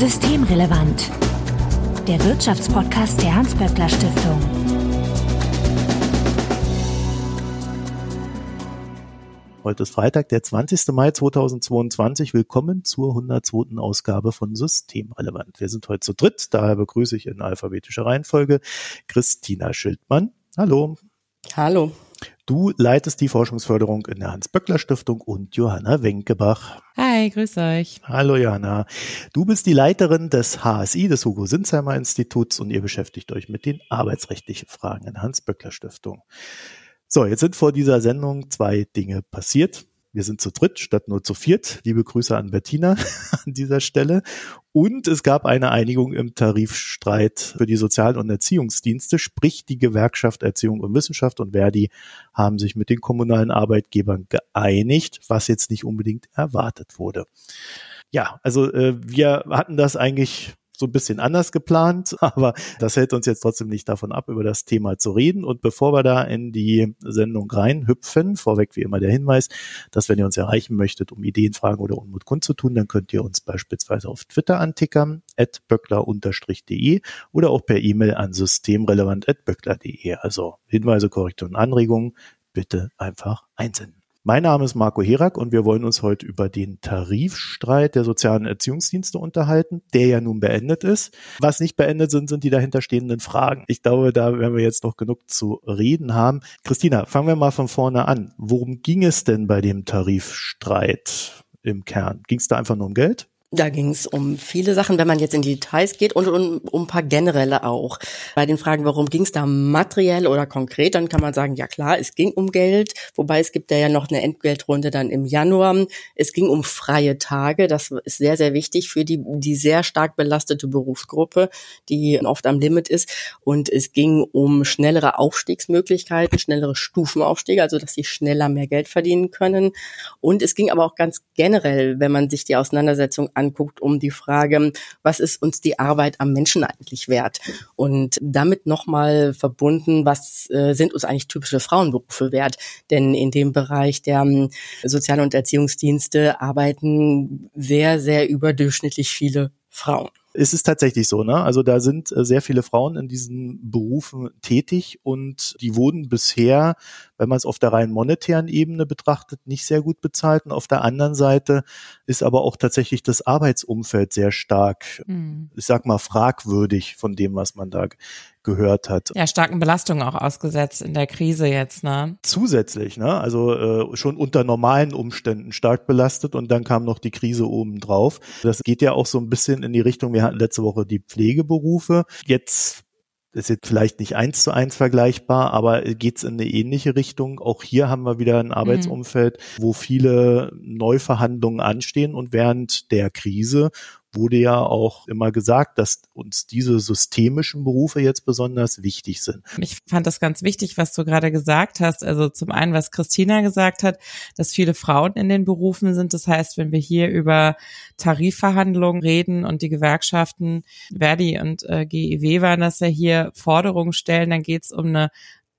Systemrelevant. Der Wirtschaftspodcast der Hans-Böckler Stiftung. Heute ist Freitag, der 20. Mai 2022. Willkommen zur 102. Ausgabe von Systemrelevant. Wir sind heute zu dritt, daher begrüße ich in alphabetischer Reihenfolge Christina Schildmann. Hallo. Hallo. Du leitest die Forschungsförderung in der Hans-Böckler-Stiftung und Johanna Wenkebach. Hi, grüß euch. Hallo Johanna. Du bist die Leiterin des HSI, des Hugo Sinsheimer Instituts und ihr beschäftigt euch mit den arbeitsrechtlichen Fragen in der Hans-Böckler-Stiftung. So, jetzt sind vor dieser Sendung zwei Dinge passiert. Wir sind zu dritt statt nur zu viert. Liebe Grüße an Bettina an dieser Stelle. Und es gab eine Einigung im Tarifstreit für die Sozial- und Erziehungsdienste, sprich die Gewerkschaft Erziehung und Wissenschaft und Verdi haben sich mit den kommunalen Arbeitgebern geeinigt, was jetzt nicht unbedingt erwartet wurde. Ja, also äh, wir hatten das eigentlich so ein bisschen anders geplant, aber das hält uns jetzt trotzdem nicht davon ab, über das Thema zu reden. Und bevor wir da in die Sendung reinhüpfen, vorweg wie immer der Hinweis, dass wenn ihr uns erreichen möchtet, um Ideen, Fragen oder Unmut kundzutun, dann könnt ihr uns beispielsweise auf Twitter antickern, at böckler-de oder auch per E-Mail an systemrelevant.böckler.de. Also Hinweise, Korrekturen, Anregungen bitte einfach einsenden. Mein Name ist Marco Herak und wir wollen uns heute über den Tarifstreit der sozialen Erziehungsdienste unterhalten, der ja nun beendet ist. Was nicht beendet sind, sind die dahinterstehenden Fragen. Ich glaube, da werden wir jetzt noch genug zu reden haben. Christina, fangen wir mal von vorne an. Worum ging es denn bei dem Tarifstreit im Kern? Ging es da einfach nur um Geld? Da ging es um viele Sachen, wenn man jetzt in die Details geht und um, um ein paar generelle auch. Bei den Fragen, warum ging es da materiell oder konkret, dann kann man sagen, ja klar, es ging um Geld, wobei es gibt ja noch eine Entgeltrunde dann im Januar. Es ging um freie Tage, das ist sehr, sehr wichtig für die, die sehr stark belastete Berufsgruppe, die oft am Limit ist. Und es ging um schnellere Aufstiegsmöglichkeiten, schnellere Stufenaufstiege, also dass sie schneller mehr Geld verdienen können. Und es ging aber auch ganz generell, wenn man sich die Auseinandersetzung anguckt, um die Frage, was ist uns die Arbeit am Menschen eigentlich wert? Und damit nochmal verbunden, was äh, sind uns eigentlich typische Frauenberufe wert? Denn in dem Bereich der ähm, Sozial- und Erziehungsdienste arbeiten sehr, sehr überdurchschnittlich viele Frauen. Es ist tatsächlich so, ne? Also da sind äh, sehr viele Frauen in diesen Berufen tätig und die wurden bisher, wenn man es auf der rein monetären Ebene betrachtet, nicht sehr gut bezahlt. Und auf der anderen Seite ist aber auch tatsächlich das Arbeitsumfeld sehr stark, mhm. ich sag mal, fragwürdig von dem, was man da gehört hat. Ja, starken Belastungen auch ausgesetzt in der Krise jetzt, ne? Zusätzlich, ne? Also äh, schon unter normalen Umständen stark belastet und dann kam noch die Krise oben drauf. Das geht ja auch so ein bisschen in die Richtung, wir hatten letzte Woche die Pflegeberufe. Jetzt ist jetzt vielleicht nicht eins zu eins vergleichbar, aber geht's in eine ähnliche Richtung. Auch hier haben wir wieder ein. Arbeitsumfeld, mhm. wo viele Neuverhandlungen anstehen und während der Krise wurde ja auch immer gesagt, dass uns diese systemischen Berufe jetzt besonders wichtig sind. Ich fand das ganz wichtig, was du gerade gesagt hast. Also zum einen, was Christina gesagt hat, dass viele Frauen in den Berufen sind. Das heißt, wenn wir hier über Tarifverhandlungen reden und die Gewerkschaften, Verdi und äh, GEW waren das ja hier, Forderungen stellen, dann geht es um eine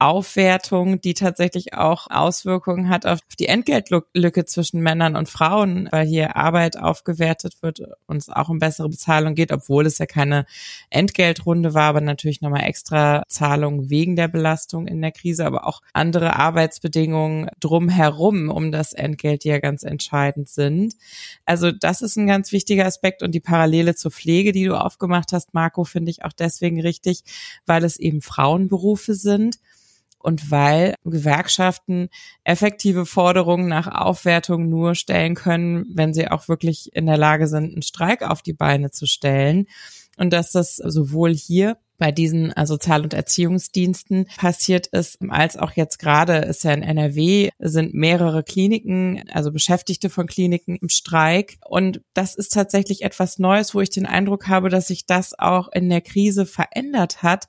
Aufwertung, die tatsächlich auch Auswirkungen hat auf die Entgeltlücke zwischen Männern und Frauen, weil hier Arbeit aufgewertet wird und es auch um bessere Bezahlung geht, obwohl es ja keine Entgeltrunde war, aber natürlich nochmal extra Zahlungen wegen der Belastung in der Krise, aber auch andere Arbeitsbedingungen drumherum um das Entgelt, die ja ganz entscheidend sind. Also das ist ein ganz wichtiger Aspekt und die Parallele zur Pflege, die du aufgemacht hast, Marco, finde ich auch deswegen richtig, weil es eben Frauenberufe sind und weil Gewerkschaften effektive Forderungen nach Aufwertung nur stellen können, wenn sie auch wirklich in der Lage sind, einen Streik auf die Beine zu stellen. Und dass das sowohl hier bei diesen Sozial- und Erziehungsdiensten passiert ist, als auch jetzt gerade ist ja in NRW, sind mehrere Kliniken, also Beschäftigte von Kliniken im Streik. Und das ist tatsächlich etwas Neues, wo ich den Eindruck habe, dass sich das auch in der Krise verändert hat,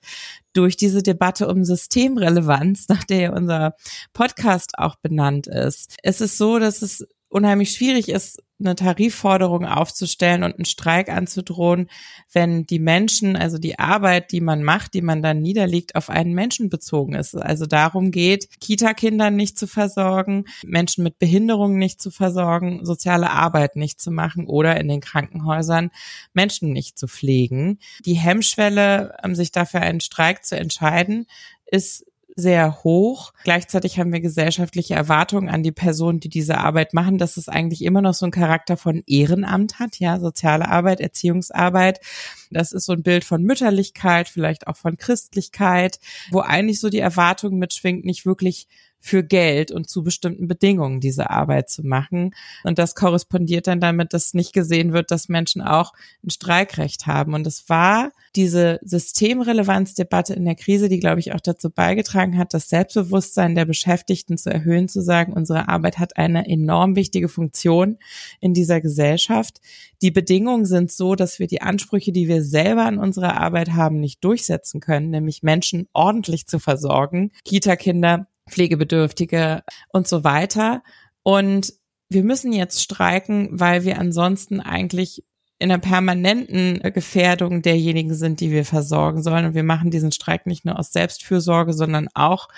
durch diese Debatte um Systemrelevanz, nach der unser Podcast auch benannt ist. Es ist so, dass es unheimlich schwierig ist, eine Tarifforderung aufzustellen und einen Streik anzudrohen, wenn die Menschen, also die Arbeit, die man macht, die man dann niederlegt, auf einen Menschen bezogen ist. Also darum geht, Kita-Kindern nicht zu versorgen, Menschen mit Behinderungen nicht zu versorgen, soziale Arbeit nicht zu machen oder in den Krankenhäusern Menschen nicht zu pflegen. Die Hemmschwelle, sich dafür einen Streik zu entscheiden, ist sehr hoch. Gleichzeitig haben wir gesellschaftliche Erwartungen an die Personen, die diese Arbeit machen, dass es eigentlich immer noch so einen Charakter von Ehrenamt hat, ja, soziale Arbeit, Erziehungsarbeit. Das ist so ein Bild von Mütterlichkeit, vielleicht auch von Christlichkeit, wo eigentlich so die Erwartung mitschwingt, nicht wirklich für Geld und zu bestimmten Bedingungen diese Arbeit zu machen. Und das korrespondiert dann damit, dass nicht gesehen wird, dass Menschen auch ein Streikrecht haben. Und es war diese Systemrelevanzdebatte in der Krise, die, glaube ich, auch dazu beigetragen hat, das Selbstbewusstsein der Beschäftigten zu erhöhen, zu sagen, unsere Arbeit hat eine enorm wichtige Funktion in dieser Gesellschaft. Die Bedingungen sind so, dass wir die Ansprüche, die wir selber an unserer Arbeit haben, nicht durchsetzen können, nämlich Menschen ordentlich zu versorgen, Kita-Kinder Pflegebedürftige und so weiter. Und wir müssen jetzt streiken, weil wir ansonsten eigentlich in einer permanenten Gefährdung derjenigen sind, die wir versorgen sollen. Und wir machen diesen Streik nicht nur aus Selbstfürsorge, sondern auch,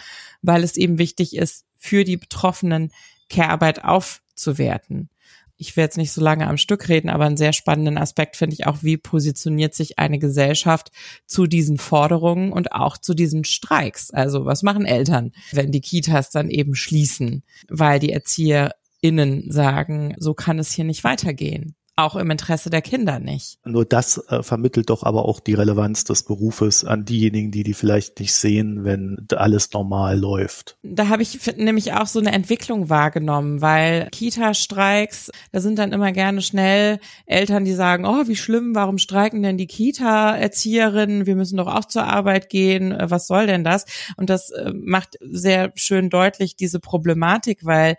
weil es eben wichtig ist, für die Betroffenen Care-Arbeit aufzuwerten ich will jetzt nicht so lange am Stück reden, aber einen sehr spannenden Aspekt finde ich auch, wie positioniert sich eine Gesellschaft zu diesen Forderungen und auch zu diesen Streiks. Also was machen Eltern, wenn die Kitas dann eben schließen, weil die ErzieherInnen sagen, so kann es hier nicht weitergehen auch im Interesse der Kinder nicht. Nur das äh, vermittelt doch aber auch die Relevanz des Berufes an diejenigen, die die vielleicht nicht sehen, wenn alles normal läuft. Da habe ich nämlich auch so eine Entwicklung wahrgenommen, weil Kita-Streiks, da sind dann immer gerne schnell Eltern, die sagen, oh, wie schlimm, warum streiken denn die Kita-Erzieherinnen? Wir müssen doch auch zur Arbeit gehen. Äh, was soll denn das? Und das äh, macht sehr schön deutlich diese Problematik, weil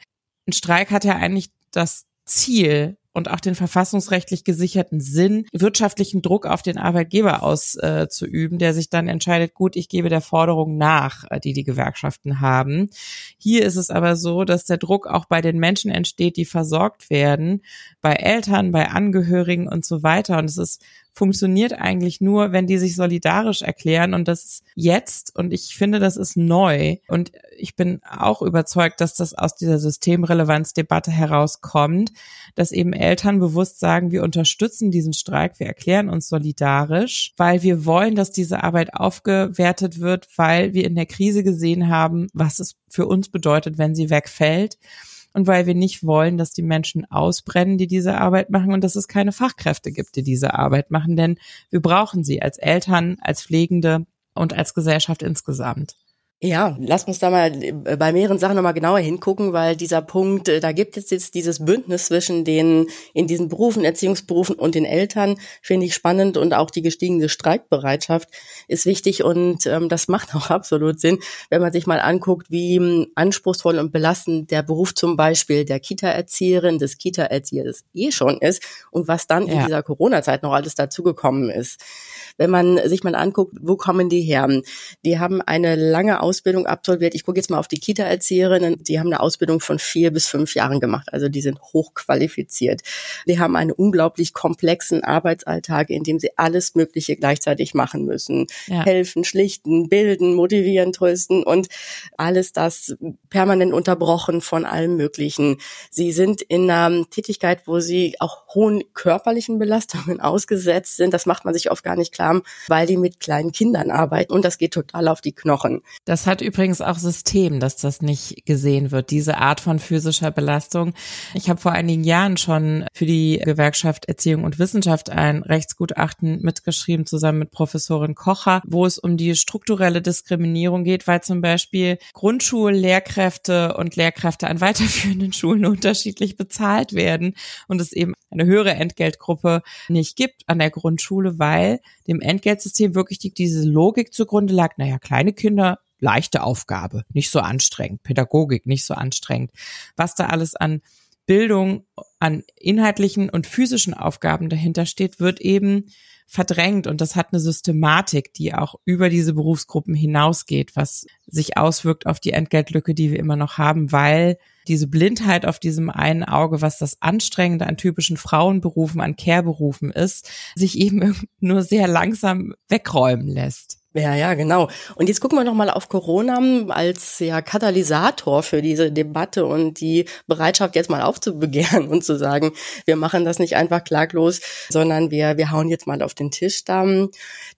ein Streik hat ja eigentlich das Ziel, und auch den verfassungsrechtlich gesicherten Sinn, wirtschaftlichen Druck auf den Arbeitgeber auszuüben, äh, der sich dann entscheidet, gut, ich gebe der Forderung nach, äh, die die Gewerkschaften haben. Hier ist es aber so, dass der Druck auch bei den Menschen entsteht, die versorgt werden, bei Eltern, bei Angehörigen und so weiter. Und es ist funktioniert eigentlich nur, wenn die sich solidarisch erklären und das ist jetzt und ich finde, das ist neu und ich bin auch überzeugt, dass das aus dieser Systemrelevanzdebatte herauskommt, dass eben Eltern bewusst sagen, wir unterstützen diesen Streik, wir erklären uns solidarisch, weil wir wollen, dass diese Arbeit aufgewertet wird, weil wir in der Krise gesehen haben, was es für uns bedeutet, wenn sie wegfällt und weil wir nicht wollen, dass die Menschen ausbrennen, die diese Arbeit machen und dass es keine Fachkräfte gibt, die diese Arbeit machen, denn wir brauchen sie als Eltern, als Pflegende und als Gesellschaft insgesamt. Ja, lass uns da mal äh, bei mehreren Sachen nochmal genauer hingucken, weil dieser Punkt, äh, da gibt es jetzt dieses Bündnis zwischen den in diesen Berufen, Erziehungsberufen und den Eltern, finde ich spannend und auch die gestiegene Streikbereitschaft ist wichtig und ähm, das macht auch absolut Sinn, wenn man sich mal anguckt, wie ähm, anspruchsvoll und belastend der Beruf zum Beispiel der Kita-Erzieherin, des Kita-Erziehers eh schon ist und was dann ja. in dieser Corona-Zeit noch alles dazugekommen ist. Wenn man sich mal anguckt, wo kommen die her? Die haben eine lange Ausbildung absolviert. Ich gucke jetzt mal auf die Kita-Erzieherinnen. Die haben eine Ausbildung von vier bis fünf Jahren gemacht. Also die sind hochqualifiziert. Die haben einen unglaublich komplexen Arbeitsalltag, in dem sie alles Mögliche gleichzeitig machen müssen. Ja. Helfen, schlichten, bilden, motivieren, trösten und alles das permanent unterbrochen von allem Möglichen. Sie sind in einer Tätigkeit, wo sie auch hohen körperlichen Belastungen ausgesetzt sind. Das macht man sich oft gar nicht klar weil die mit kleinen Kindern arbeiten und das geht total auf die Knochen. Das hat übrigens auch System, dass das nicht gesehen wird, diese Art von physischer Belastung. Ich habe vor einigen Jahren schon für die Gewerkschaft Erziehung und Wissenschaft ein Rechtsgutachten mitgeschrieben, zusammen mit Professorin Kocher, wo es um die strukturelle Diskriminierung geht, weil zum Beispiel Grundschullehrkräfte und Lehrkräfte an weiterführenden Schulen unterschiedlich bezahlt werden und es eben eine höhere Entgeltgruppe nicht gibt an der Grundschule, weil dem Entgeltsystem wirklich die, diese Logik zugrunde lag, naja, kleine Kinder, leichte Aufgabe, nicht so anstrengend, Pädagogik, nicht so anstrengend. Was da alles an Bildung, an inhaltlichen und physischen Aufgaben dahinter steht, wird eben verdrängt und das hat eine Systematik, die auch über diese Berufsgruppen hinausgeht, was sich auswirkt auf die Entgeltlücke, die wir immer noch haben, weil diese Blindheit auf diesem einen Auge, was das Anstrengende an typischen Frauenberufen, an Care-Berufen ist, sich eben nur sehr langsam wegräumen lässt. Ja, ja, genau. Und jetzt gucken wir noch mal auf Corona als ja Katalysator für diese Debatte und die Bereitschaft jetzt mal aufzubegehren und zu sagen, wir machen das nicht einfach klaglos, sondern wir wir hauen jetzt mal auf den Tisch da.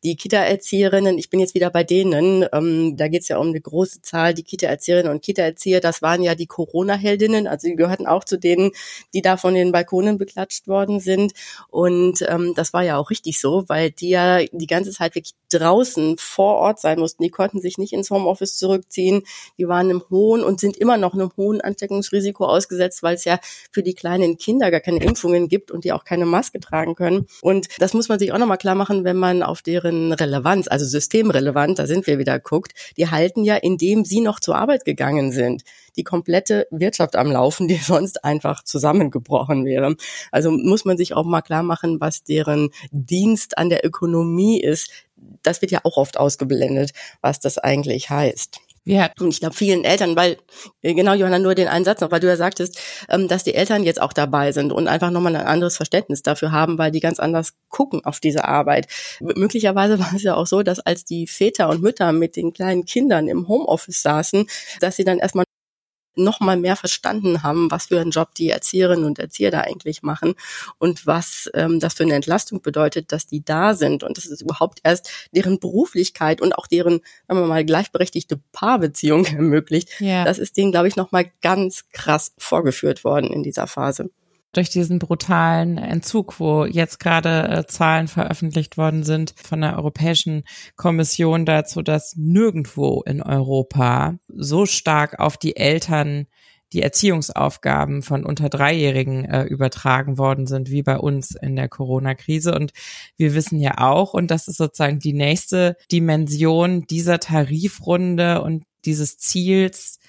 Die Kita-Erzieherinnen, ich bin jetzt wieder bei denen, ähm, da geht's ja um eine große Zahl, die Kita-Erzieherinnen und Kita-Erzieher, das waren ja die Corona-Heldinnen, also die gehörten auch zu denen, die da von den Balkonen beklatscht worden sind. Und ähm, das war ja auch richtig so, weil die ja die ganze Zeit wirklich draußen vor Ort sein mussten. Die konnten sich nicht ins Homeoffice zurückziehen. Die waren im hohen und sind immer noch einem hohen Ansteckungsrisiko ausgesetzt, weil es ja für die kleinen Kinder gar keine Impfungen gibt und die auch keine Maske tragen können. Und das muss man sich auch nochmal klar machen, wenn man auf deren Relevanz, also systemrelevant, da sind wir wieder guckt, die halten ja, indem sie noch zur Arbeit gegangen sind die komplette Wirtschaft am Laufen, die sonst einfach zusammengebrochen wäre. Also muss man sich auch mal klar machen, was deren Dienst an der Ökonomie ist. Das wird ja auch oft ausgeblendet, was das eigentlich heißt. Ja. Und ich glaube, vielen Eltern, weil, äh, genau, Johanna, nur den einen Satz noch, weil du ja sagtest, ähm, dass die Eltern jetzt auch dabei sind und einfach nochmal ein anderes Verständnis dafür haben, weil die ganz anders gucken auf diese Arbeit. Möglicherweise war es ja auch so, dass als die Väter und Mütter mit den kleinen Kindern im Homeoffice saßen, dass sie dann erstmal noch mal mehr verstanden haben, was für einen Job die Erzieherinnen und Erzieher da eigentlich machen und was ähm, das für eine Entlastung bedeutet, dass die da sind und das ist überhaupt erst deren Beruflichkeit und auch deren, sagen wir mal, gleichberechtigte Paarbeziehung ermöglicht. Ja. Das ist denen, glaube ich, noch mal ganz krass vorgeführt worden in dieser Phase durch diesen brutalen Entzug, wo jetzt gerade äh, Zahlen veröffentlicht worden sind von der Europäischen Kommission dazu, dass nirgendwo in Europa so stark auf die Eltern die Erziehungsaufgaben von unter Dreijährigen äh, übertragen worden sind, wie bei uns in der Corona-Krise. Und wir wissen ja auch, und das ist sozusagen die nächste Dimension dieser Tarifrunde und dieses Ziels,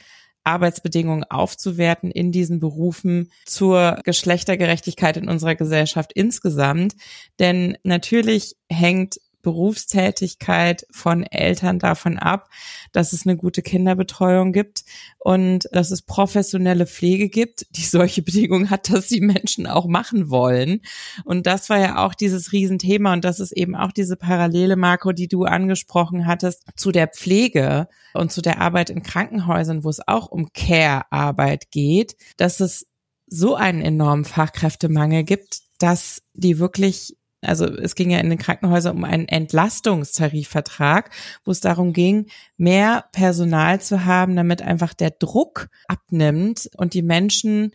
Arbeitsbedingungen aufzuwerten in diesen Berufen zur Geschlechtergerechtigkeit in unserer Gesellschaft insgesamt. Denn natürlich hängt Berufstätigkeit von Eltern davon ab, dass es eine gute Kinderbetreuung gibt und dass es professionelle Pflege gibt, die solche Bedingungen hat, dass sie Menschen auch machen wollen. Und das war ja auch dieses Riesenthema und das ist eben auch diese Parallele, Marco, die du angesprochen hattest, zu der Pflege und zu der Arbeit in Krankenhäusern, wo es auch um Care-Arbeit geht, dass es so einen enormen Fachkräftemangel gibt, dass die wirklich also es ging ja in den Krankenhäusern um einen Entlastungstarifvertrag, wo es darum ging, mehr Personal zu haben, damit einfach der Druck abnimmt und die Menschen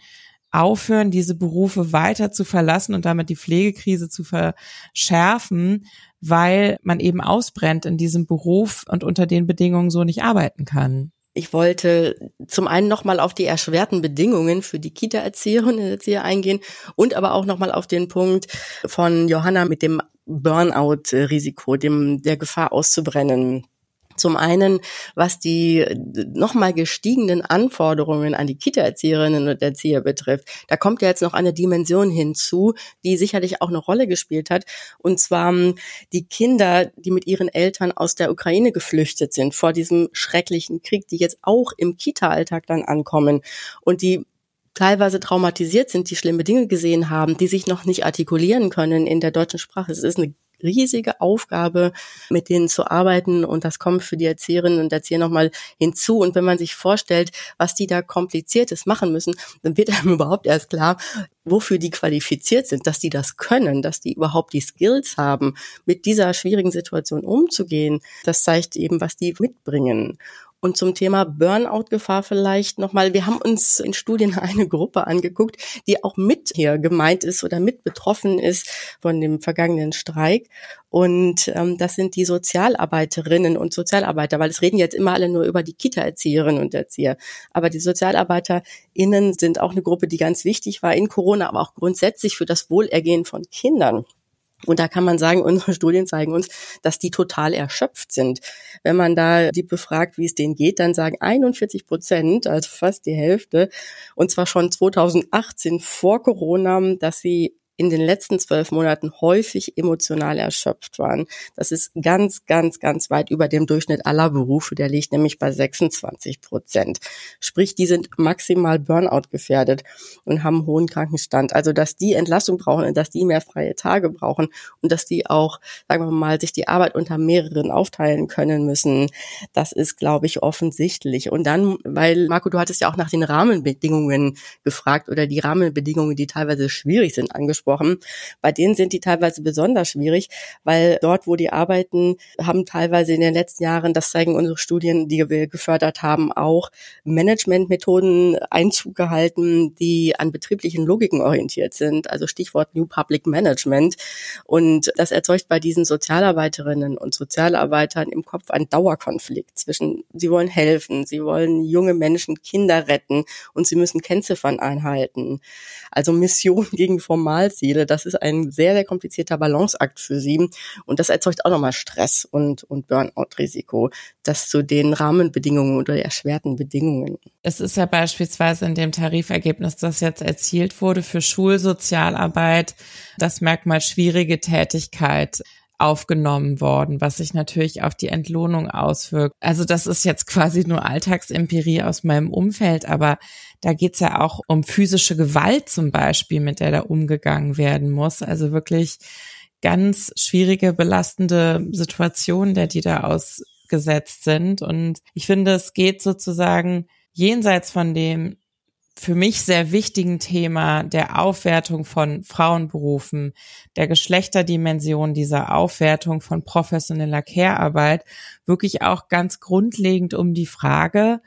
aufhören, diese Berufe weiter zu verlassen und damit die Pflegekrise zu verschärfen, weil man eben ausbrennt in diesem Beruf und unter den Bedingungen so nicht arbeiten kann. Ich wollte zum einen nochmal auf die erschwerten Bedingungen für die Kita-Erzieherinnen und Erzieher eingehen und aber auch nochmal auf den Punkt von Johanna mit dem Burnout-Risiko, dem der Gefahr auszubrennen. Zum einen, was die nochmal gestiegenen Anforderungen an die Kita-Erzieherinnen und Erzieher betrifft. Da kommt ja jetzt noch eine Dimension hinzu, die sicherlich auch eine Rolle gespielt hat. Und zwar ähm, die Kinder, die mit ihren Eltern aus der Ukraine geflüchtet sind vor diesem schrecklichen Krieg, die jetzt auch im Kita-Alltag dann ankommen und die teilweise traumatisiert sind, die schlimme Dinge gesehen haben, die sich noch nicht artikulieren können in der deutschen Sprache. Es ist eine riesige Aufgabe, mit denen zu arbeiten und das kommt für die Erzieherinnen und Erzieher nochmal hinzu. Und wenn man sich vorstellt, was die da kompliziertes machen müssen, dann wird einem überhaupt erst klar, wofür die qualifiziert sind, dass die das können, dass die überhaupt die Skills haben, mit dieser schwierigen Situation umzugehen. Das zeigt eben, was die mitbringen. Und zum Thema Burnout-Gefahr vielleicht nochmal. Wir haben uns in Studien eine Gruppe angeguckt, die auch mit hier gemeint ist oder mit betroffen ist von dem vergangenen Streik. Und ähm, das sind die Sozialarbeiterinnen und Sozialarbeiter, weil es reden jetzt immer alle nur über die Kita-Erzieherinnen und Erzieher. Aber die SozialarbeiterInnen sind auch eine Gruppe, die ganz wichtig war in Corona, aber auch grundsätzlich für das Wohlergehen von Kindern. Und da kann man sagen, unsere Studien zeigen uns, dass die total erschöpft sind. Wenn man da die befragt, wie es denen geht, dann sagen 41 Prozent, also fast die Hälfte, und zwar schon 2018 vor Corona, dass sie in den letzten zwölf Monaten häufig emotional erschöpft waren. Das ist ganz, ganz, ganz weit über dem Durchschnitt aller Berufe. Der liegt nämlich bei 26 Prozent. Sprich, die sind maximal Burnout gefährdet und haben hohen Krankenstand. Also, dass die Entlastung brauchen und dass die mehr freie Tage brauchen und dass die auch, sagen wir mal, sich die Arbeit unter mehreren aufteilen können müssen, das ist, glaube ich, offensichtlich. Und dann, weil, Marco, du hattest ja auch nach den Rahmenbedingungen gefragt oder die Rahmenbedingungen, die teilweise schwierig sind, angesprochen angesprochen. Bei denen sind die teilweise besonders schwierig, weil dort, wo die arbeiten, haben teilweise in den letzten Jahren, das zeigen unsere Studien, die wir gefördert haben, auch Managementmethoden Einzug gehalten, die an betrieblichen Logiken orientiert sind. Also Stichwort New Public Management. Und das erzeugt bei diesen Sozialarbeiterinnen und Sozialarbeitern im Kopf einen Dauerkonflikt zwischen, sie wollen helfen, sie wollen junge Menschen, Kinder retten und sie müssen Kennziffern einhalten. Also Mission gegen Formalziele, das ist ein sehr, sehr komplizierter Balanceakt für sie. Und das erzeugt auch nochmal Stress und, und Burnout-Risiko. Das zu den Rahmenbedingungen oder erschwerten Bedingungen. Es ist ja beispielsweise in dem Tarifergebnis, das jetzt erzielt wurde für Schulsozialarbeit, das Merkmal schwierige Tätigkeit aufgenommen worden, was sich natürlich auf die Entlohnung auswirkt. Also das ist jetzt quasi nur Alltagsempirie aus meinem Umfeld, aber da geht's ja auch um physische Gewalt zum Beispiel, mit der da umgegangen werden muss. Also wirklich ganz schwierige, belastende Situationen, der die da ausgesetzt sind. Und ich finde, es geht sozusagen jenseits von dem für mich sehr wichtigen Thema der Aufwertung von Frauenberufen, der Geschlechterdimension dieser Aufwertung von professioneller Care-Arbeit wirklich auch ganz grundlegend um die Frage,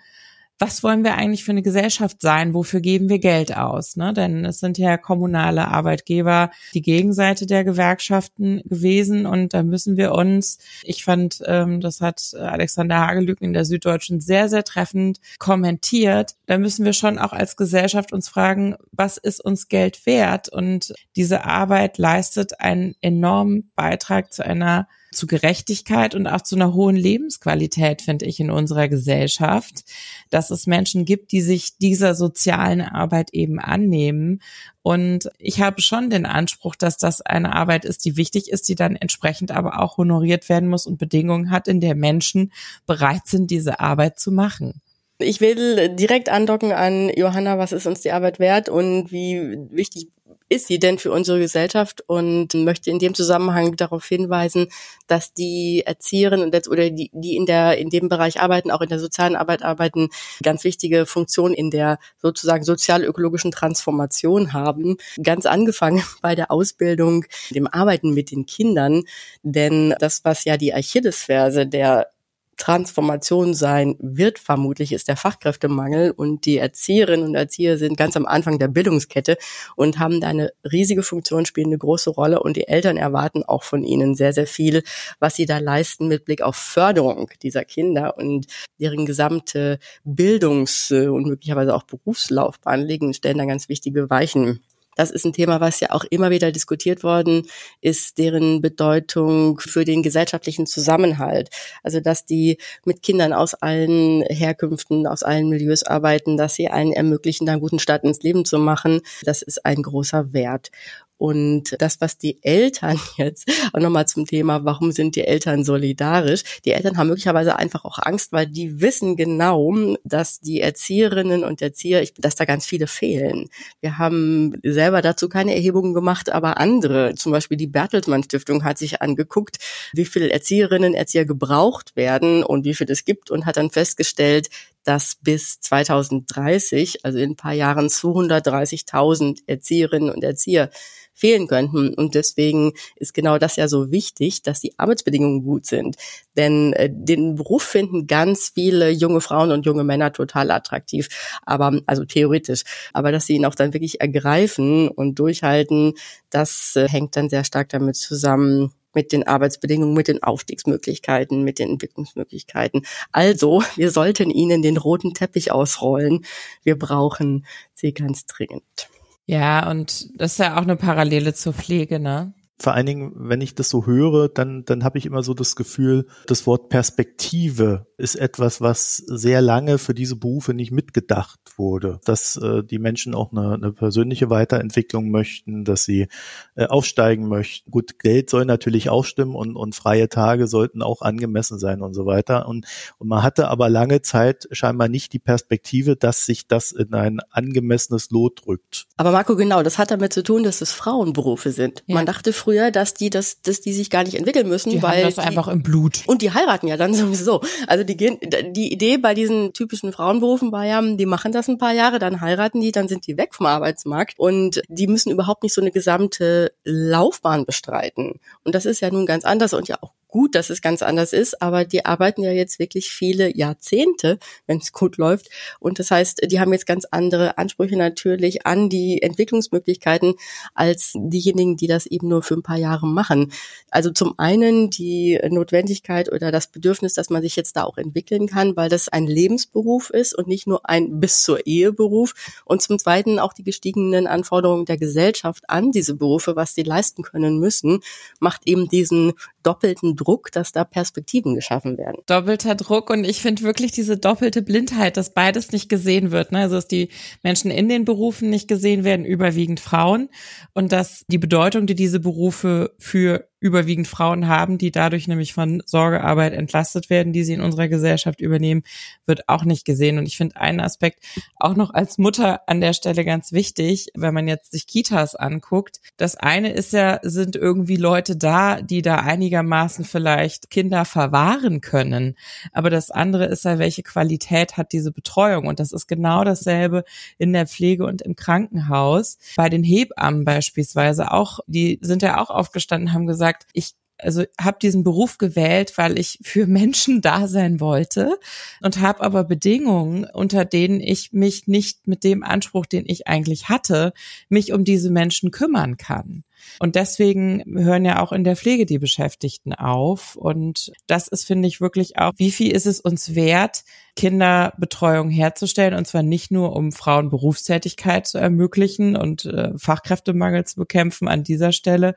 was wollen wir eigentlich für eine Gesellschaft sein? Wofür geben wir Geld aus? Ne? Denn es sind ja kommunale Arbeitgeber die Gegenseite der Gewerkschaften gewesen und da müssen wir uns, ich fand, ähm, das hat Alexander Hagelüken in der Süddeutschen sehr, sehr treffend kommentiert, da müssen wir schon auch als Gesellschaft uns fragen, was ist uns Geld wert? Und diese Arbeit leistet einen enormen Beitrag zu einer zu Gerechtigkeit und auch zu einer hohen Lebensqualität, finde ich, in unserer Gesellschaft, dass es Menschen gibt, die sich dieser sozialen Arbeit eben annehmen. Und ich habe schon den Anspruch, dass das eine Arbeit ist, die wichtig ist, die dann entsprechend aber auch honoriert werden muss und Bedingungen hat, in der Menschen bereit sind, diese Arbeit zu machen. Ich will direkt andocken an Johanna, was ist uns die Arbeit wert und wie wichtig ist sie denn für unsere Gesellschaft und möchte in dem Zusammenhang darauf hinweisen, dass die Erzieherinnen oder die, die in der in dem Bereich arbeiten, auch in der sozialen Arbeit arbeiten, ganz wichtige Funktion in der sozusagen sozial-ökologischen Transformation haben. Ganz angefangen bei der Ausbildung, dem Arbeiten mit den Kindern, denn das, was ja die Achillesferse der Transformation sein wird, vermutlich ist der Fachkräftemangel. Und die Erzieherinnen und Erzieher sind ganz am Anfang der Bildungskette und haben da eine riesige Funktion, spielen eine große Rolle. Und die Eltern erwarten auch von ihnen sehr, sehr viel, was sie da leisten mit Blick auf Förderung dieser Kinder und deren gesamte Bildungs- und möglicherweise auch Berufslaufbahn legen, stellen da ganz wichtige Weichen das ist ein Thema, was ja auch immer wieder diskutiert worden ist, deren Bedeutung für den gesellschaftlichen Zusammenhalt. Also, dass die mit Kindern aus allen Herkünften, aus allen Milieus arbeiten, dass sie einen ermöglichen, da einen guten Start ins Leben zu machen. Das ist ein großer Wert. Und das, was die Eltern jetzt, auch nochmal zum Thema, warum sind die Eltern solidarisch? Die Eltern haben möglicherweise einfach auch Angst, weil die wissen genau, dass die Erzieherinnen und Erzieher, dass da ganz viele fehlen. Wir haben selber dazu keine Erhebungen gemacht, aber andere, zum Beispiel die Bertelsmann Stiftung hat sich angeguckt, wie viele Erzieherinnen, Erzieher gebraucht werden und wie viel es gibt und hat dann festgestellt, dass bis 2030, also in ein paar Jahren 230.000 Erzieherinnen und Erzieher fehlen könnten. Und deswegen ist genau das ja so wichtig, dass die Arbeitsbedingungen gut sind. Denn äh, den Beruf finden ganz viele junge Frauen und junge Männer total attraktiv, aber also theoretisch. Aber dass sie ihn auch dann wirklich ergreifen und durchhalten, das äh, hängt dann sehr stark damit zusammen, mit den Arbeitsbedingungen, mit den Aufstiegsmöglichkeiten, mit den Entwicklungsmöglichkeiten. Also, wir sollten ihnen den roten Teppich ausrollen. Wir brauchen sie ganz dringend. Ja, und das ist ja auch eine Parallele zur Pflege, ne? Vor allen Dingen, wenn ich das so höre, dann, dann habe ich immer so das Gefühl, das Wort Perspektive ist etwas, was sehr lange für diese Berufe nicht mitgedacht wurde. Dass äh, die Menschen auch eine, eine persönliche Weiterentwicklung möchten, dass sie äh, aufsteigen möchten. Gut, Geld soll natürlich auch stimmen und, und freie Tage sollten auch angemessen sein und so weiter. Und, und man hatte aber lange Zeit scheinbar nicht die Perspektive, dass sich das in ein angemessenes Lot drückt. Aber Marco, genau, das hat damit zu tun, dass es Frauenberufe sind. Ja. Man dachte früher, dass die das, dass die sich gar nicht entwickeln müssen, die weil haben das die, einfach im Blut. Und die heiraten ja dann sowieso. Also die gehen, die Idee bei diesen typischen Frauenberufen war ja, die machen das ein paar Jahre, dann heiraten die, dann sind die weg vom Arbeitsmarkt und die müssen überhaupt nicht so eine gesamte Laufbahn bestreiten. Und das ist ja nun ganz anders und ja auch gut, dass es ganz anders ist, aber die arbeiten ja jetzt wirklich viele Jahrzehnte, wenn es gut läuft. Und das heißt, die haben jetzt ganz andere Ansprüche natürlich an die Entwicklungsmöglichkeiten als diejenigen, die das eben nur für ein paar Jahre machen. Also zum einen die Notwendigkeit oder das Bedürfnis, dass man sich jetzt da auch entwickeln kann, weil das ein Lebensberuf ist und nicht nur ein bis zur Eheberuf. Und zum zweiten auch die gestiegenen Anforderungen der Gesellschaft an diese Berufe, was sie leisten können müssen, macht eben diesen doppelten Druck, dass da Perspektiven geschaffen werden. Doppelter Druck und ich finde wirklich diese doppelte Blindheit, dass beides nicht gesehen wird. Ne? Also dass die Menschen in den Berufen nicht gesehen werden, überwiegend Frauen und dass die Bedeutung, die diese Berufe für überwiegend Frauen haben, die dadurch nämlich von Sorgearbeit entlastet werden, die sie in unserer Gesellschaft übernehmen, wird auch nicht gesehen. Und ich finde einen Aspekt auch noch als Mutter an der Stelle ganz wichtig, wenn man jetzt sich Kitas anguckt. Das eine ist ja, sind irgendwie Leute da, die da einigermaßen vielleicht Kinder verwahren können. Aber das andere ist ja, welche Qualität hat diese Betreuung? Und das ist genau dasselbe in der Pflege und im Krankenhaus. Bei den Hebammen beispielsweise auch, die sind ja auch aufgestanden, haben gesagt, gesagt, ich also habe diesen Beruf gewählt, weil ich für Menschen da sein wollte und habe aber Bedingungen, unter denen ich mich nicht mit dem Anspruch, den ich eigentlich hatte, mich um diese Menschen kümmern kann. Und deswegen hören ja auch in der Pflege die Beschäftigten auf. Und das ist, finde ich, wirklich auch, wie viel ist es uns wert, Kinderbetreuung herzustellen? Und zwar nicht nur, um Frauen Berufstätigkeit zu ermöglichen und äh, Fachkräftemangel zu bekämpfen an dieser Stelle,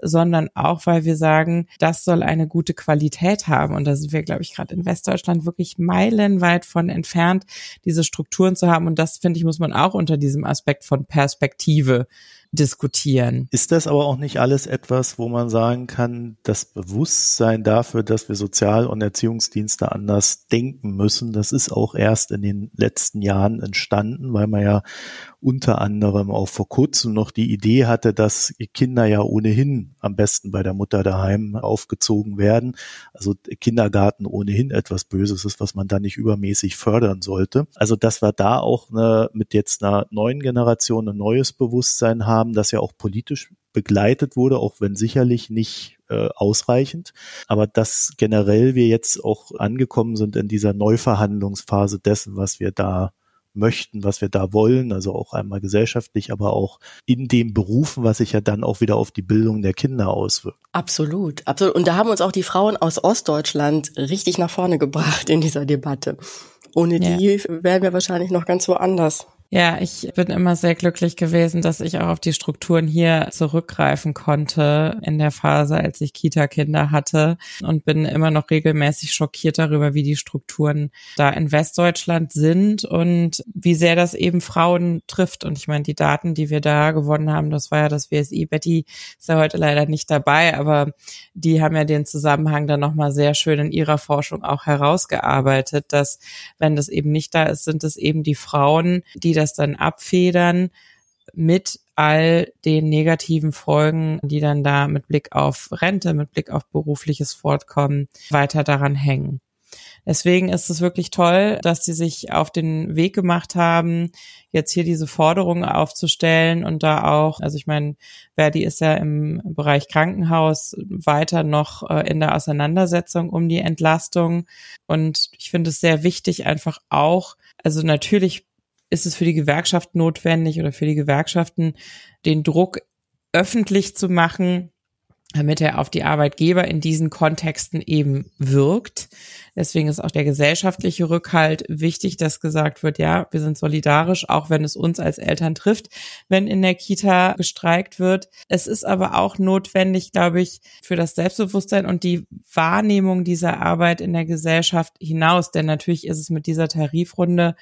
sondern auch, weil wir sagen, das soll eine gute Qualität haben. Und da sind wir, glaube ich, gerade in Westdeutschland wirklich meilenweit von entfernt, diese Strukturen zu haben. Und das, finde ich, muss man auch unter diesem Aspekt von Perspektive diskutieren. Ist das aber auch nicht alles etwas, wo man sagen kann, das Bewusstsein dafür, dass wir Sozial- und Erziehungsdienste anders denken müssen, das ist auch erst in den letzten Jahren entstanden, weil man ja unter anderem auch vor kurzem noch die Idee hatte, dass Kinder ja ohnehin am besten bei der Mutter daheim aufgezogen werden. Also Kindergarten ohnehin etwas Böses ist, was man da nicht übermäßig fördern sollte. Also dass wir da auch eine, mit jetzt einer neuen Generation ein neues Bewusstsein haben, das ja auch politisch begleitet wurde, auch wenn sicherlich nicht äh, ausreichend. Aber dass generell wir jetzt auch angekommen sind in dieser Neuverhandlungsphase dessen, was wir da möchten, was wir da wollen, also auch einmal gesellschaftlich, aber auch in den Berufen, was sich ja dann auch wieder auf die Bildung der Kinder auswirkt. Absolut, absolut. Und da haben uns auch die Frauen aus Ostdeutschland richtig nach vorne gebracht in dieser Debatte. Ohne ja. die wären wir wahrscheinlich noch ganz woanders. Ja, ich bin immer sehr glücklich gewesen, dass ich auch auf die Strukturen hier zurückgreifen konnte in der Phase, als ich Kita-Kinder hatte und bin immer noch regelmäßig schockiert darüber, wie die Strukturen da in Westdeutschland sind und wie sehr das eben Frauen trifft. Und ich meine, die Daten, die wir da gewonnen haben, das war ja das WSI. Betty ist ja heute leider nicht dabei, aber die haben ja den Zusammenhang dann nochmal sehr schön in ihrer Forschung auch herausgearbeitet, dass wenn das eben nicht da ist, sind es eben die Frauen, die das dann abfedern mit all den negativen Folgen, die dann da mit Blick auf Rente, mit Blick auf berufliches Fortkommen weiter daran hängen. Deswegen ist es wirklich toll, dass sie sich auf den Weg gemacht haben, jetzt hier diese Forderungen aufzustellen und da auch, also ich meine, Verdi ist ja im Bereich Krankenhaus weiter noch äh, in der Auseinandersetzung um die Entlastung und ich finde es sehr wichtig, einfach auch, also natürlich ist es für die Gewerkschaft notwendig oder für die Gewerkschaften, den Druck öffentlich zu machen, damit er auf die Arbeitgeber in diesen Kontexten eben wirkt. Deswegen ist auch der gesellschaftliche Rückhalt wichtig, dass gesagt wird, ja, wir sind solidarisch, auch wenn es uns als Eltern trifft, wenn in der Kita gestreikt wird. Es ist aber auch notwendig, glaube ich, für das Selbstbewusstsein und die Wahrnehmung dieser Arbeit in der Gesellschaft hinaus. Denn natürlich ist es mit dieser Tarifrunde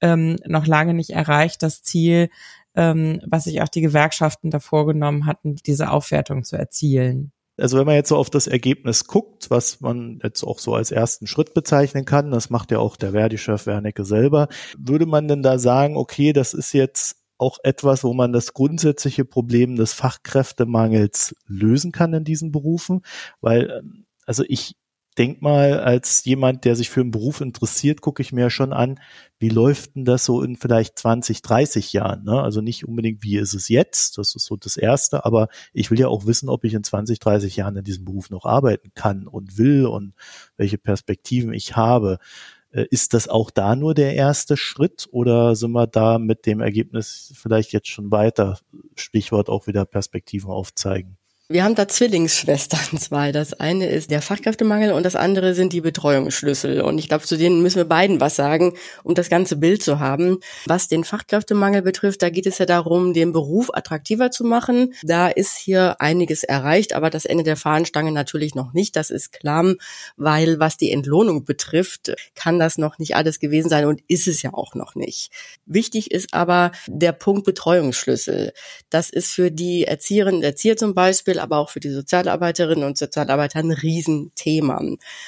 ähm, noch lange nicht erreicht, das Ziel, ähm, was sich auch die Gewerkschaften da vorgenommen hatten, diese Aufwertung zu erzielen. Also wenn man jetzt so auf das Ergebnis guckt, was man jetzt auch so als ersten Schritt bezeichnen kann, das macht ja auch der Verdi-Chef Wernicke selber, würde man denn da sagen, okay, das ist jetzt auch etwas, wo man das grundsätzliche Problem des Fachkräftemangels lösen kann in diesen Berufen? Weil, ähm, also ich denk mal, als jemand, der sich für einen Beruf interessiert, gucke ich mir schon an, wie läuft denn das so in vielleicht 20, 30 Jahren? Ne? Also nicht unbedingt, wie ist es jetzt? Das ist so das Erste, aber ich will ja auch wissen, ob ich in 20, 30 Jahren in diesem Beruf noch arbeiten kann und will und welche Perspektiven ich habe. Äh, ist das auch da nur der erste Schritt oder sind wir da mit dem Ergebnis vielleicht jetzt schon weiter? Stichwort auch wieder Perspektiven aufzeigen. Wir haben da Zwillingsschwestern zwei. Das eine ist der Fachkräftemangel und das andere sind die Betreuungsschlüssel. Und ich glaube, zu denen müssen wir beiden was sagen, um das ganze Bild zu haben. Was den Fachkräftemangel betrifft, da geht es ja darum, den Beruf attraktiver zu machen. Da ist hier einiges erreicht, aber das Ende der Fahnenstange natürlich noch nicht. Das ist klar, weil was die Entlohnung betrifft, kann das noch nicht alles gewesen sein und ist es ja auch noch nicht. Wichtig ist aber der Punkt Betreuungsschlüssel. Das ist für die Erzieherinnen und Erzieher zum Beispiel Beispiel, aber auch für die Sozialarbeiterinnen und Sozialarbeiter ein Riesenthema.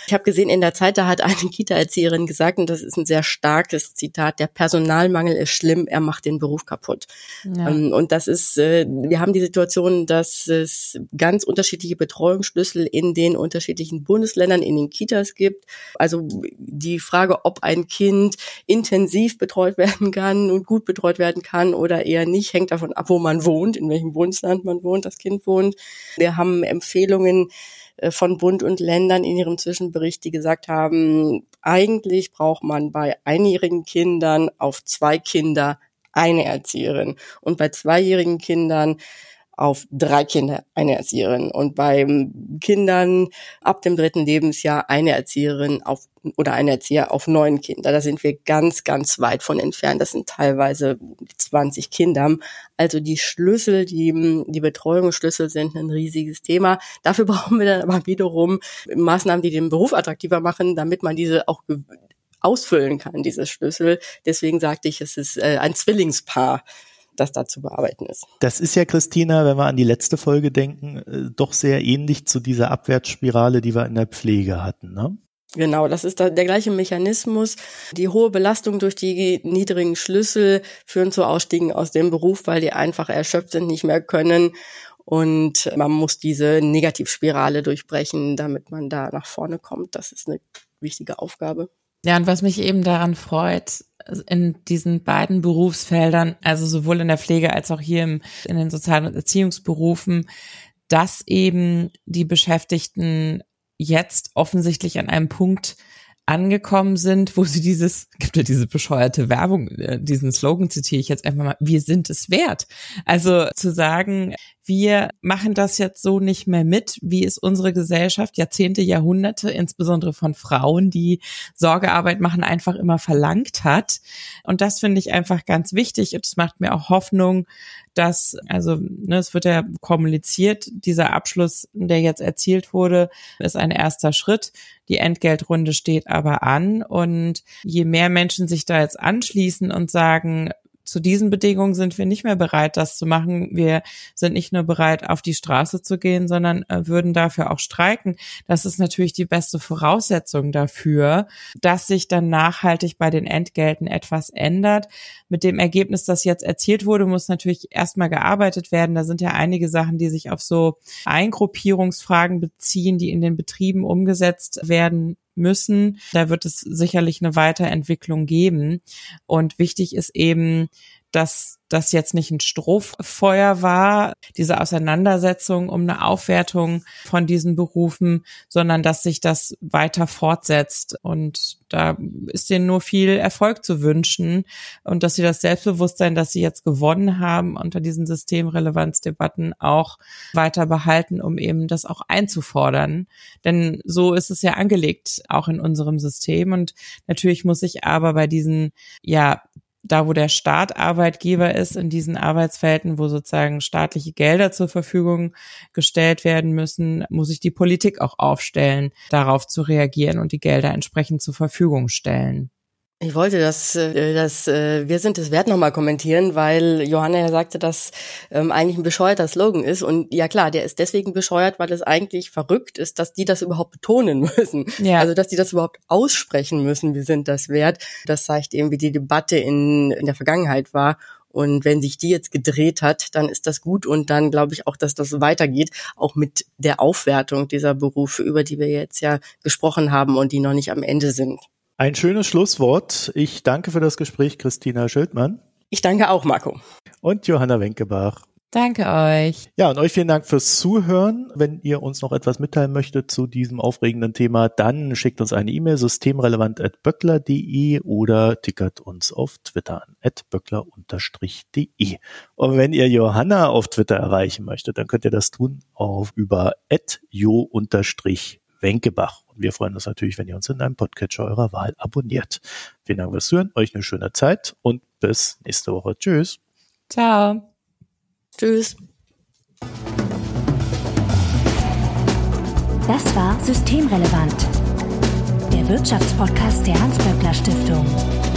Ich habe gesehen, in der Zeit, da hat eine Kita-Erzieherin gesagt, und das ist ein sehr starkes Zitat, der Personalmangel ist schlimm, er macht den Beruf kaputt. Ja. Ähm, und das ist, äh, wir haben die Situation, dass es ganz unterschiedliche Betreuungsschlüssel in den unterschiedlichen Bundesländern, in den Kitas gibt. Also die Frage, ob ein Kind intensiv betreut werden kann und gut betreut werden kann oder eher nicht, hängt davon ab, wo man wohnt, in welchem Bundesland man wohnt, das Kind wohnt. Wir haben Empfehlungen äh, von Bund und Ländern in ihrem Zwischenbericht, die gesagt haben, eigentlich braucht man bei einjährigen Kindern auf zwei Kinder eine Erzieherin. Und bei zweijährigen Kindern auf drei Kinder eine Erzieherin und bei Kindern ab dem dritten Lebensjahr eine Erzieherin auf oder ein Erzieher auf neun Kinder. Da sind wir ganz, ganz weit von entfernt. Das sind teilweise 20 Kinder. Also die Schlüssel, die, die Betreuungsschlüssel sind ein riesiges Thema. Dafür brauchen wir dann aber wiederum Maßnahmen, die den Beruf attraktiver machen, damit man diese auch ausfüllen kann, diese Schlüssel. Deswegen sagte ich, es ist äh, ein Zwillingspaar das da zu bearbeiten ist. Das ist ja, Christina, wenn wir an die letzte Folge denken, äh, doch sehr ähnlich zu dieser Abwärtsspirale, die wir in der Pflege hatten. Ne? Genau, das ist der gleiche Mechanismus. Die hohe Belastung durch die niedrigen Schlüssel führen zu Ausstiegen aus dem Beruf, weil die einfach erschöpft sind, nicht mehr können. Und man muss diese Negativspirale durchbrechen, damit man da nach vorne kommt. Das ist eine wichtige Aufgabe. Ja, und was mich eben daran freut, in diesen beiden Berufsfeldern, also sowohl in der Pflege als auch hier im, in den Sozial- und Erziehungsberufen, dass eben die Beschäftigten jetzt offensichtlich an einem Punkt angekommen sind, wo sie dieses, gibt ja diese bescheuerte Werbung, äh, diesen Slogan zitiere ich jetzt einfach mal, wir sind es wert. Also zu sagen, wir machen das jetzt so nicht mehr mit, wie es unsere Gesellschaft Jahrzehnte, Jahrhunderte, insbesondere von Frauen, die Sorgearbeit machen, einfach immer verlangt hat. Und das finde ich einfach ganz wichtig. Und es macht mir auch Hoffnung, dass, also ne, es wird ja kommuniziert, dieser Abschluss, der jetzt erzielt wurde, ist ein erster Schritt. Die Entgeltrunde steht aber an. Und je mehr Menschen sich da jetzt anschließen und sagen, zu diesen Bedingungen sind wir nicht mehr bereit, das zu machen. Wir sind nicht nur bereit, auf die Straße zu gehen, sondern äh, würden dafür auch streiken. Das ist natürlich die beste Voraussetzung dafür, dass sich dann nachhaltig bei den Entgelten etwas ändert. Mit dem Ergebnis, das jetzt erzielt wurde, muss natürlich erstmal gearbeitet werden. Da sind ja einige Sachen, die sich auf so Eingruppierungsfragen beziehen, die in den Betrieben umgesetzt werden müssen. Da wird es sicherlich eine Weiterentwicklung geben. Und wichtig ist eben, dass das jetzt nicht ein Strohfeuer war, diese Auseinandersetzung um eine Aufwertung von diesen Berufen, sondern dass sich das weiter fortsetzt. Und da ist denen nur viel Erfolg zu wünschen und dass sie das Selbstbewusstsein, das sie jetzt gewonnen haben, unter diesen Systemrelevanzdebatten auch weiter behalten, um eben das auch einzufordern. Denn so ist es ja angelegt, auch in unserem System. Und natürlich muss ich aber bei diesen, ja, da wo der Staat Arbeitgeber ist, in diesen Arbeitsfelden, wo sozusagen staatliche Gelder zur Verfügung gestellt werden müssen, muss sich die Politik auch aufstellen, darauf zu reagieren und die Gelder entsprechend zur Verfügung stellen. Ich wollte das, äh, das äh, Wir sind es wert nochmal kommentieren, weil Johanna ja sagte, dass ähm, eigentlich ein bescheuerter Slogan ist. Und ja klar, der ist deswegen bescheuert, weil es eigentlich verrückt ist, dass die das überhaupt betonen müssen. Ja. Also dass die das überhaupt aussprechen müssen, wir sind das wert. Das zeigt eben, wie die Debatte in, in der Vergangenheit war. Und wenn sich die jetzt gedreht hat, dann ist das gut und dann glaube ich auch, dass das weitergeht, auch mit der Aufwertung dieser Berufe, über die wir jetzt ja gesprochen haben und die noch nicht am Ende sind. Ein schönes Schlusswort. Ich danke für das Gespräch, Christina Schildmann. Ich danke auch, Marco. Und Johanna Wenkebach. Danke euch. Ja, und euch vielen Dank fürs Zuhören. Wenn ihr uns noch etwas mitteilen möchtet zu diesem aufregenden Thema, dann schickt uns eine E-Mail systemrelevant.böckler.de oder tickert uns auf Twitter an böckler-de. Und wenn ihr Johanna auf Twitter erreichen möchtet, dann könnt ihr das tun auf über jo-wenkebach. Wir freuen uns natürlich, wenn ihr uns in einem Podcatcher eurer Wahl abonniert. Vielen Dank fürs Hören, euch eine schöne Zeit und bis nächste Woche. Tschüss. Ciao. Tschüss. Das war Systemrelevant, der Wirtschaftspodcast der Hans-Böckler Stiftung.